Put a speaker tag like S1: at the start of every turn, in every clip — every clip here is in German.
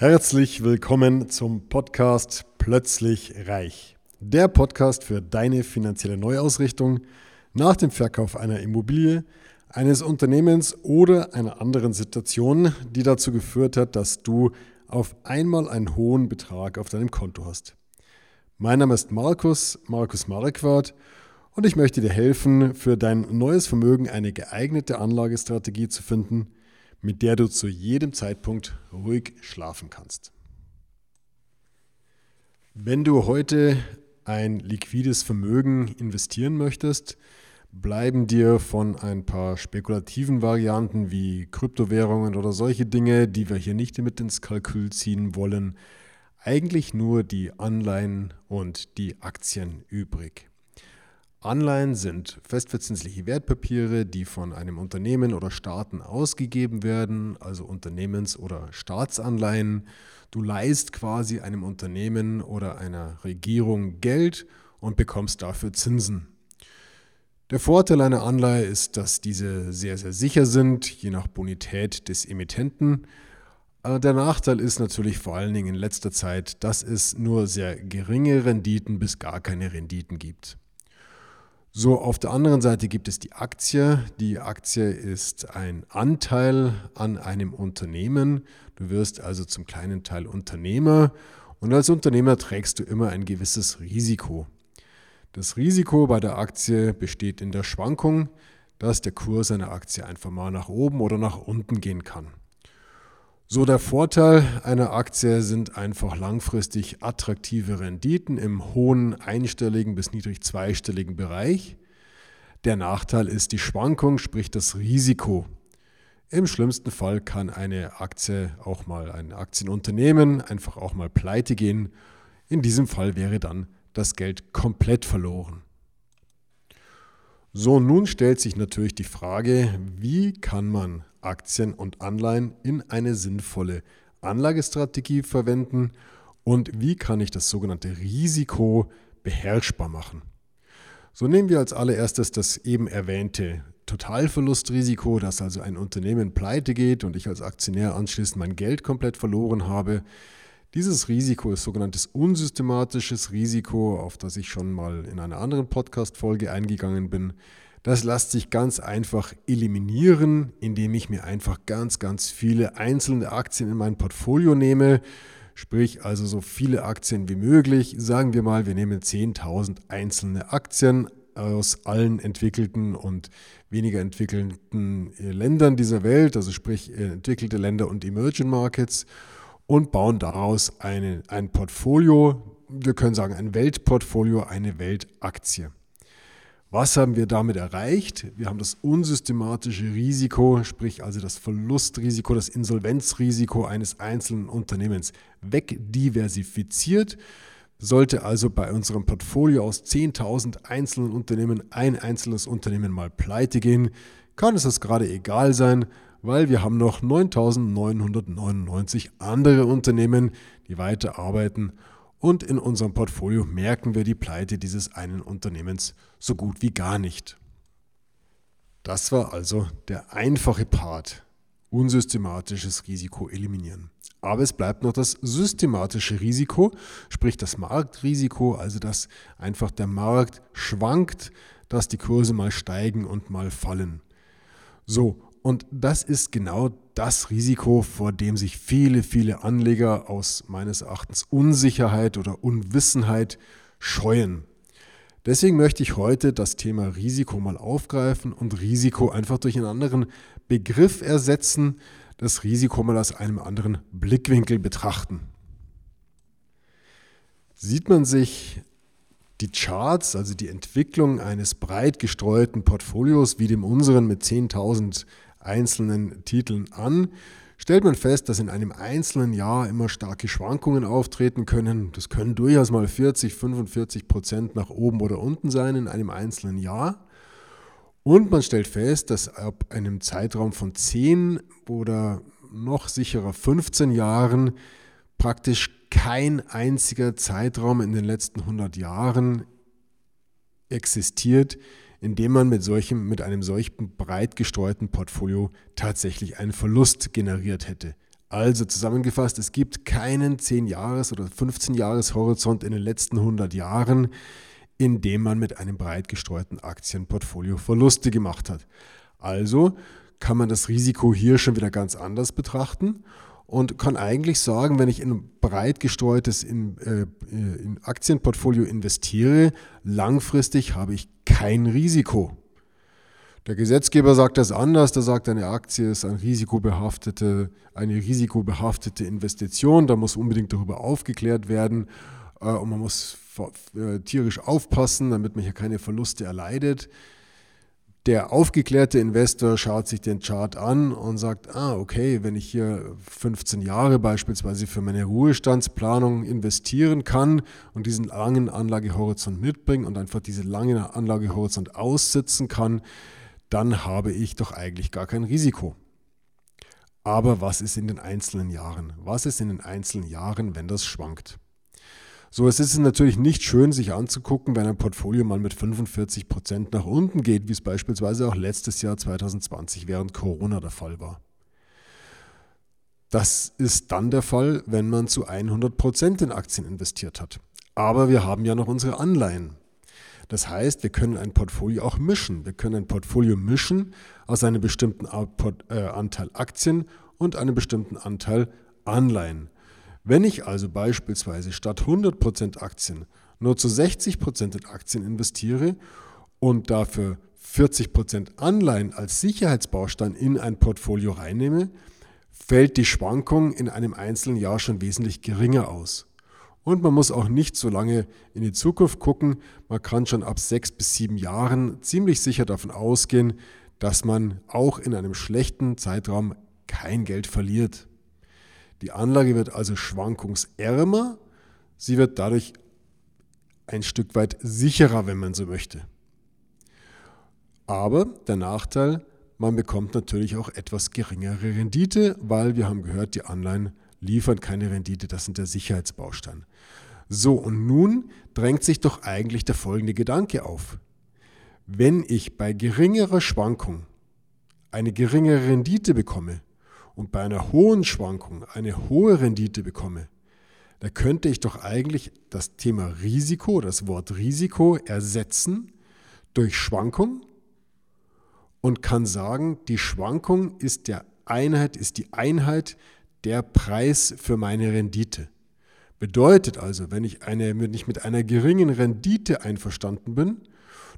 S1: Herzlich willkommen zum Podcast Plötzlich Reich. Der Podcast für deine finanzielle Neuausrichtung nach dem Verkauf einer Immobilie, eines Unternehmens oder einer anderen Situation, die dazu geführt hat, dass du auf einmal einen hohen Betrag auf deinem Konto hast. Mein Name ist Markus, Markus Marquardt und ich möchte dir helfen, für dein neues Vermögen eine geeignete Anlagestrategie zu finden – mit der du zu jedem Zeitpunkt ruhig schlafen kannst. Wenn du heute ein liquides Vermögen investieren möchtest, bleiben dir von ein paar spekulativen Varianten wie Kryptowährungen oder solche Dinge, die wir hier nicht mit ins Kalkül ziehen wollen, eigentlich nur die Anleihen und die Aktien übrig. Anleihen sind festverzinsliche Wertpapiere, die von einem Unternehmen oder Staaten ausgegeben werden, also Unternehmens- oder Staatsanleihen. Du leist quasi einem Unternehmen oder einer Regierung Geld und bekommst dafür Zinsen. Der Vorteil einer Anleihe ist, dass diese sehr, sehr sicher sind, je nach Bonität des Emittenten. Äh, der Nachteil ist natürlich vor allen Dingen in letzter Zeit, dass es nur sehr geringe Renditen bis gar keine Renditen gibt. So, auf der anderen Seite gibt es die Aktie. Die Aktie ist ein Anteil an einem Unternehmen. Du wirst also zum kleinen Teil Unternehmer und als Unternehmer trägst du immer ein gewisses Risiko. Das Risiko bei der Aktie besteht in der Schwankung, dass der Kurs einer Aktie einfach mal nach oben oder nach unten gehen kann. So der Vorteil einer Aktie sind einfach langfristig attraktive Renditen im hohen einstelligen bis niedrig zweistelligen Bereich. Der Nachteil ist die Schwankung, sprich das Risiko. Im schlimmsten Fall kann eine Aktie auch mal ein Aktienunternehmen einfach auch mal pleite gehen. In diesem Fall wäre dann das Geld komplett verloren. So, nun stellt sich natürlich die Frage, wie kann man Aktien und Anleihen in eine sinnvolle Anlagestrategie verwenden und wie kann ich das sogenannte Risiko beherrschbar machen. So nehmen wir als allererstes das eben erwähnte Totalverlustrisiko, dass also ein Unternehmen pleite geht und ich als Aktionär anschließend mein Geld komplett verloren habe. Dieses Risiko ist sogenanntes unsystematisches Risiko, auf das ich schon mal in einer anderen Podcast-Folge eingegangen bin. Das lässt sich ganz einfach eliminieren, indem ich mir einfach ganz, ganz viele einzelne Aktien in mein Portfolio nehme. Sprich also so viele Aktien wie möglich. Sagen wir mal, wir nehmen 10.000 einzelne Aktien aus allen entwickelten und weniger entwickelten äh, Ländern dieser Welt, also sprich äh, entwickelte Länder und Emerging Markets und bauen daraus eine, ein Portfolio, wir können sagen ein Weltportfolio, eine Weltaktie. Was haben wir damit erreicht? Wir haben das unsystematische Risiko, sprich also das Verlustrisiko, das Insolvenzrisiko eines einzelnen Unternehmens wegdiversifiziert. Sollte also bei unserem Portfolio aus 10.000 einzelnen Unternehmen ein einzelnes Unternehmen mal pleite gehen, kann es das gerade egal sein, weil wir haben noch 9.999 andere Unternehmen, die weiterarbeiten und in unserem Portfolio merken wir die Pleite dieses einen Unternehmens so gut wie gar nicht. Das war also der einfache Part, unsystematisches Risiko eliminieren. Aber es bleibt noch das systematische Risiko, sprich das Marktrisiko, also dass einfach der Markt schwankt, dass die Kurse mal steigen und mal fallen. So, und das ist genau das Risiko, vor dem sich viele, viele Anleger aus meines Erachtens Unsicherheit oder Unwissenheit scheuen. Deswegen möchte ich heute das Thema Risiko mal aufgreifen und Risiko einfach durch einen anderen Begriff ersetzen, das Risiko mal aus einem anderen Blickwinkel betrachten. Sieht man sich die Charts, also die Entwicklung eines breit gestreuten Portfolios wie dem unseren mit 10.000 einzelnen Titeln an, stellt man fest, dass in einem einzelnen Jahr immer starke Schwankungen auftreten können. Das können durchaus mal 40, 45 Prozent nach oben oder unten sein in einem einzelnen Jahr. Und man stellt fest, dass ab einem Zeitraum von 10 oder noch sicherer 15 Jahren praktisch kein einziger Zeitraum in den letzten 100 Jahren existiert, indem man mit, solchem, mit einem solchen breit gestreuten Portfolio tatsächlich einen Verlust generiert hätte. Also zusammengefasst, es gibt keinen 10-Jahres- oder 15-Jahres-Horizont in den letzten 100 Jahren, in dem man mit einem breit gestreuten Aktienportfolio Verluste gemacht hat. Also kann man das Risiko hier schon wieder ganz anders betrachten und kann eigentlich sagen, wenn ich in ein breit gestreutes in, äh, in Aktienportfolio investiere, langfristig habe ich kein Risiko. Der Gesetzgeber sagt das anders. Der sagt, eine Aktie ist eine risikobehaftete, eine risikobehaftete Investition. Da muss unbedingt darüber aufgeklärt werden. Äh, und man muss äh, tierisch aufpassen, damit man hier keine Verluste erleidet. Der aufgeklärte Investor schaut sich den Chart an und sagt, ah, okay, wenn ich hier 15 Jahre beispielsweise für meine Ruhestandsplanung investieren kann und diesen langen Anlagehorizont mitbringen und einfach diesen langen Anlagehorizont aussitzen kann, dann habe ich doch eigentlich gar kein Risiko. Aber was ist in den einzelnen Jahren? Was ist in den einzelnen Jahren, wenn das schwankt? So, es ist natürlich nicht schön, sich anzugucken, wenn ein Portfolio mal mit 45 Prozent nach unten geht, wie es beispielsweise auch letztes Jahr 2020 während Corona der Fall war. Das ist dann der Fall, wenn man zu 100 Prozent in Aktien investiert hat. Aber wir haben ja noch unsere Anleihen. Das heißt, wir können ein Portfolio auch mischen. Wir können ein Portfolio mischen aus einem bestimmten äh, Anteil Aktien und einem bestimmten Anteil Anleihen. Wenn ich also beispielsweise statt 100% Aktien nur zu 60% in Aktien investiere und dafür 40% Anleihen als Sicherheitsbaustein in ein Portfolio reinnehme, fällt die Schwankung in einem einzelnen Jahr schon wesentlich geringer aus. Und man muss auch nicht so lange in die Zukunft gucken. Man kann schon ab sechs bis sieben Jahren ziemlich sicher davon ausgehen, dass man auch in einem schlechten Zeitraum kein Geld verliert. Die Anlage wird also schwankungsärmer. Sie wird dadurch ein Stück weit sicherer, wenn man so möchte. Aber der Nachteil, man bekommt natürlich auch etwas geringere Rendite, weil wir haben gehört, die Anleihen liefern keine Rendite, das sind der Sicherheitsbaustein. So, und nun drängt sich doch eigentlich der folgende Gedanke auf. Wenn ich bei geringerer Schwankung eine geringere Rendite bekomme und bei einer hohen Schwankung eine hohe Rendite bekomme, da könnte ich doch eigentlich das Thema Risiko, das Wort Risiko ersetzen durch Schwankung und kann sagen, die Schwankung ist der Einheit, ist die Einheit der Preis für meine Rendite. Bedeutet also, wenn ich, eine, wenn ich mit einer geringen Rendite einverstanden bin,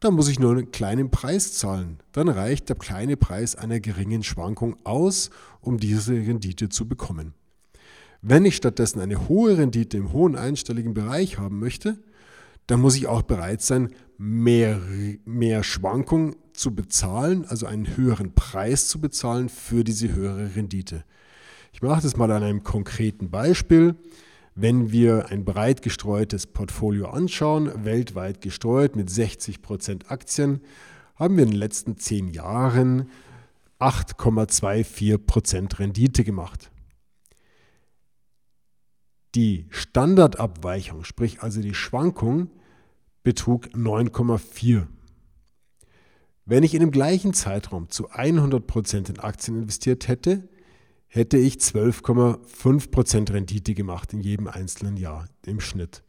S1: dann muss ich nur einen kleinen Preis zahlen. Dann reicht der kleine Preis einer geringen Schwankung aus, um diese Rendite zu bekommen. Wenn ich stattdessen eine hohe Rendite im hohen einstelligen Bereich haben möchte, dann muss ich auch bereit sein, mehr, mehr Schwankung zu bezahlen, also einen höheren Preis zu bezahlen für diese höhere Rendite. Ich mache das mal an einem konkreten Beispiel. Wenn wir ein breit gestreutes Portfolio anschauen, weltweit gestreut mit 60 Prozent Aktien, haben wir in den letzten zehn Jahren 8,24 Prozent Rendite gemacht. Die Standardabweichung, sprich also die Schwankung, betrug 9,4. Wenn ich in dem gleichen Zeitraum zu 100 Prozent in Aktien investiert hätte, hätte ich 12,5% Rendite gemacht in jedem einzelnen Jahr im Schnitt.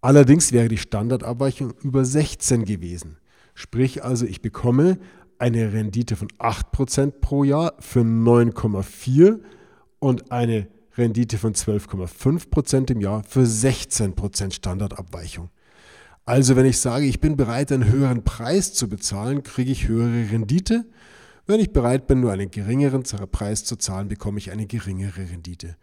S1: Allerdings wäre die Standardabweichung über 16 gewesen. Sprich also, ich bekomme eine Rendite von 8% pro Jahr für 9,4 und eine Rendite von 12,5% im Jahr für 16% Standardabweichung. Also wenn ich sage, ich bin bereit, einen höheren Preis zu bezahlen, kriege ich höhere Rendite wenn ich bereit bin, nur einen geringeren Preis zu zahlen, bekomme ich eine geringere Rendite.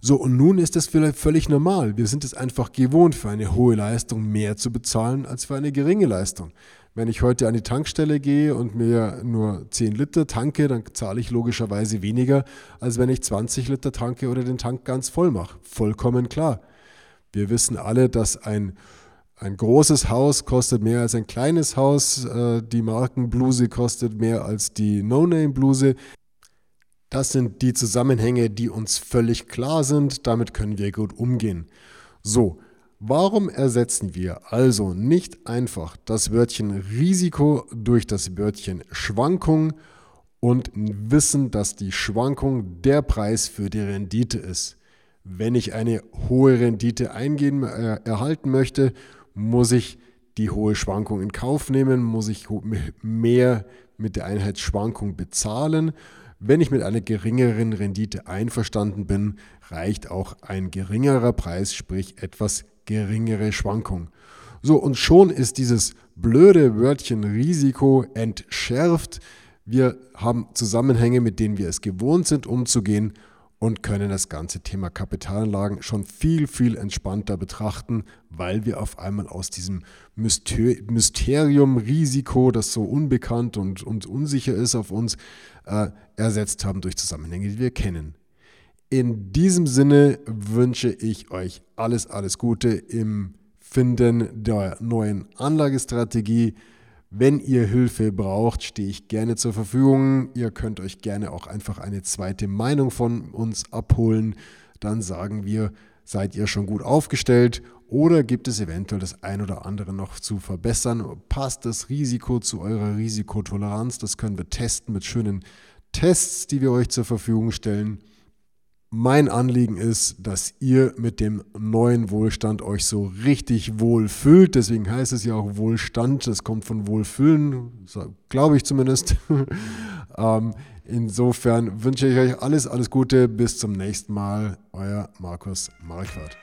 S1: So, und nun ist das vielleicht völlig normal. Wir sind es einfach gewohnt, für eine hohe Leistung mehr zu bezahlen als für eine geringe Leistung. Wenn ich heute an die Tankstelle gehe und mir nur 10 Liter tanke, dann zahle ich logischerweise weniger, als wenn ich 20 Liter tanke oder den Tank ganz voll mache. Vollkommen klar. Wir wissen alle, dass ein ein großes Haus kostet mehr als ein kleines Haus. Äh, die Markenbluse kostet mehr als die No-Name-Bluse. Das sind die Zusammenhänge, die uns völlig klar sind. Damit können wir gut umgehen. So, warum ersetzen wir also nicht einfach das Wörtchen Risiko durch das Wörtchen Schwankung und wissen, dass die Schwankung der Preis für die Rendite ist. Wenn ich eine hohe Rendite eingehen, äh, erhalten möchte, muss ich die hohe Schwankung in Kauf nehmen, muss ich mehr mit der Einheit Schwankung bezahlen. Wenn ich mit einer geringeren Rendite einverstanden bin, reicht auch ein geringerer Preis, sprich etwas geringere Schwankung. So, und schon ist dieses blöde Wörtchen Risiko entschärft. Wir haben Zusammenhänge, mit denen wir es gewohnt sind, umzugehen und können das ganze Thema Kapitalanlagen schon viel, viel entspannter betrachten, weil wir auf einmal aus diesem Mysterium, Risiko, das so unbekannt und, und unsicher ist auf uns, äh, ersetzt haben durch Zusammenhänge, die wir kennen. In diesem Sinne wünsche ich euch alles, alles Gute im Finden der neuen Anlagestrategie. Wenn ihr Hilfe braucht, stehe ich gerne zur Verfügung. Ihr könnt euch gerne auch einfach eine zweite Meinung von uns abholen. Dann sagen wir, seid ihr schon gut aufgestellt oder gibt es eventuell das ein oder andere noch zu verbessern? Passt das Risiko zu eurer Risikotoleranz? Das können wir testen mit schönen Tests, die wir euch zur Verfügung stellen. Mein Anliegen ist, dass ihr mit dem neuen Wohlstand euch so richtig wohl fühlt. Deswegen heißt es ja auch Wohlstand. Das kommt von Wohlfühlen, glaube ich zumindest. ähm, insofern wünsche ich euch alles, alles Gute. Bis zum nächsten Mal. Euer Markus Marquardt.